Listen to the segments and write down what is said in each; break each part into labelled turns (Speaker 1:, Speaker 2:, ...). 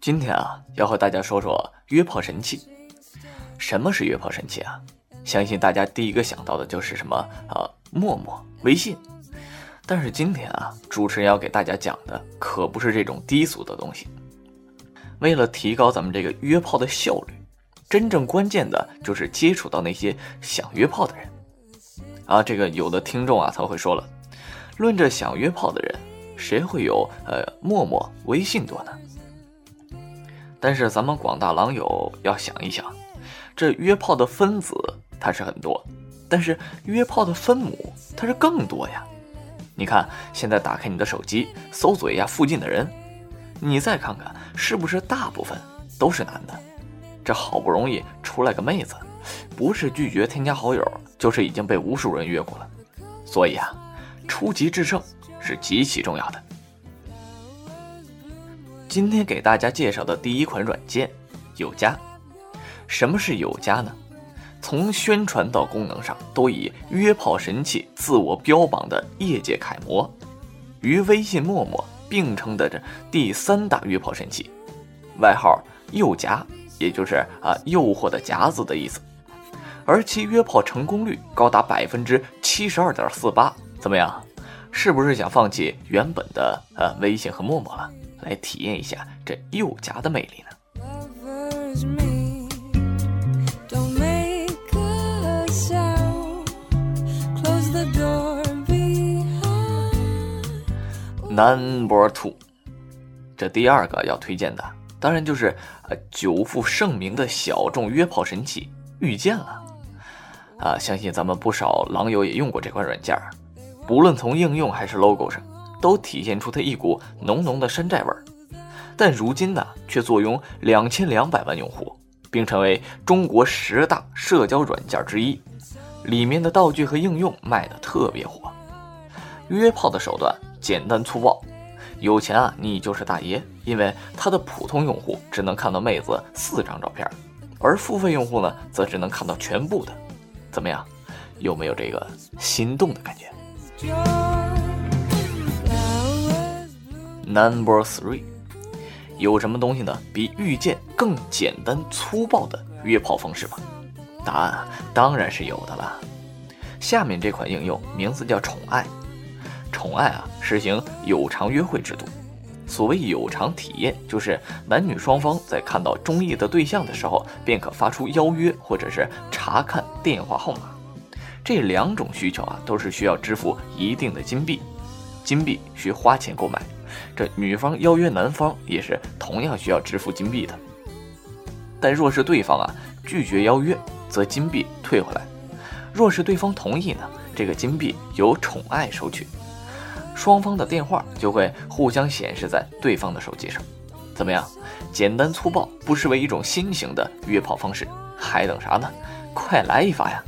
Speaker 1: 今天啊，要和大家说说约炮神器。什么是约炮神器啊？相信大家第一个想到的就是什么啊，陌陌、微信。但是今天啊，主持人要给大家讲的可不是这种低俗的东西。为了提高咱们这个约炮的效率，真正关键的就是接触到那些想约炮的人。啊，这个有的听众啊，他会说了，论着想约炮的人，谁会有呃陌陌、微信多呢？但是咱们广大狼友要想一想，这约炮的分子它是很多，但是约炮的分母它是更多呀。你看，现在打开你的手机，搜索一下附近的人，你再看看是不是大部分都是男的？这好不容易出来个妹子，不是拒绝添加好友，就是已经被无数人约过了。所以啊，初级制胜是极其重要的。今天给大家介绍的第一款软件，有家。什么是有家呢？从宣传到功能上，都以约炮神器自我标榜的业界楷模，与微信、陌陌并称的这第三大约炮神器，外号“诱夹”，也就是啊诱惑的夹子的意思。而其约炮成功率高达百分之七十二点四八，怎么样？是不是想放弃原本的呃微信和陌陌了？来体验一下这诱夹的魅力呢？Number two，这第二个要推荐的，当然就是呃久负盛名的小众约炮神器遇见了。啊，相信咱们不少狼友也用过这款软件，不论从应用还是 logo 上。都体现出它一股浓浓的山寨味儿，但如今呢，却坐拥两千两百万用户，并成为中国十大社交软件之一。里面的道具和应用卖的特别火。约炮的手段简单粗暴，有钱啊你就是大爷，因为它的普通用户只能看到妹子四张照片，而付费用户呢，则只能看到全部的。怎么样，有没有这个心动的感觉？Number three，有什么东西呢？比遇见更简单粗暴的约炮方式吗？答案当然是有的了。下面这款应用名字叫宠爱，宠爱啊，实行有偿约会制度。所谓有偿体验，就是男女双方在看到中意的对象的时候，便可发出邀约或者是查看电话号码。这两种需求啊，都是需要支付一定的金币，金币需花钱购买。这女方邀约男方也是同样需要支付金币的，但若是对方啊拒绝邀约，则金币退回来；若是对方同意呢，这个金币由宠爱收取，双方的电话就会互相显示在对方的手机上。怎么样？简单粗暴，不失为一种新型的约炮方式，还等啥呢？快来一发呀！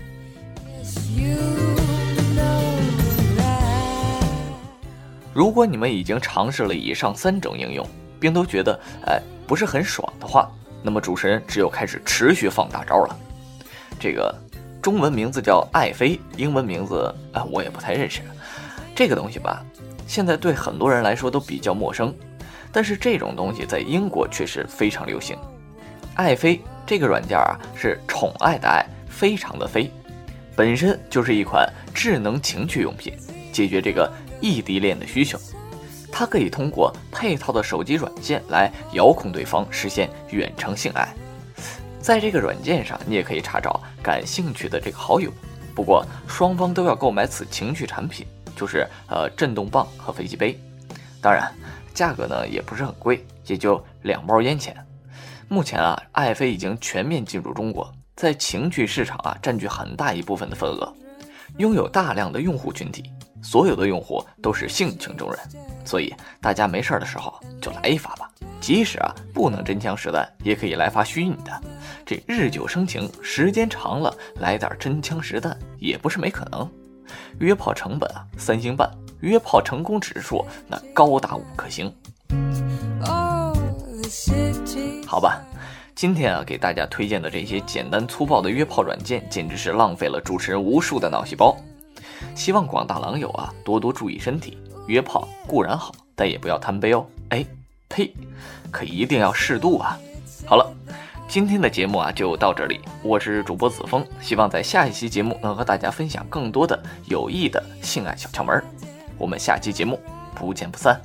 Speaker 1: 如果你们已经尝试了以上三种应用，并都觉得哎不是很爽的话，那么主持人只有开始持续放大招了。这个中文名字叫爱妃，英文名字啊我也不太认识。这个东西吧，现在对很多人来说都比较陌生，但是这种东西在英国却是非常流行。爱妃这个软件啊是宠爱的爱，非常的妃，本身就是一款智能情趣用品，解决这个。异地恋的需求，它可以通过配套的手机软件来遥控对方，实现远程性爱。在这个软件上，你也可以查找感兴趣的这个好友。不过，双方都要购买此情趣产品，就是呃震动棒和飞机杯。当然，价格呢也不是很贵，也就两包烟钱。目前啊，爱妃已经全面进入中国，在情趣市场啊占据很大一部分的份额，拥有大量的用户群体。所有的用户都是性情中人，所以大家没事的时候就来一发吧。即使啊不能真枪实弹，也可以来发虚拟的。这日久生情，时间长了，来点真枪实弹也不是没可能。约炮成本啊三星半，约炮成功指数那高达五颗星。好吧，今天啊给大家推荐的这些简单粗暴的约炮软件，简直是浪费了主持人无数的脑细胞。希望广大狼友啊多多注意身体，约炮固然好，但也不要贪杯哦。哎，呸，可一定要适度啊！好了，今天的节目啊就到这里，我是主播子枫，希望在下一期节目能和大家分享更多的有益的性爱小窍门我们下期节目不见不散。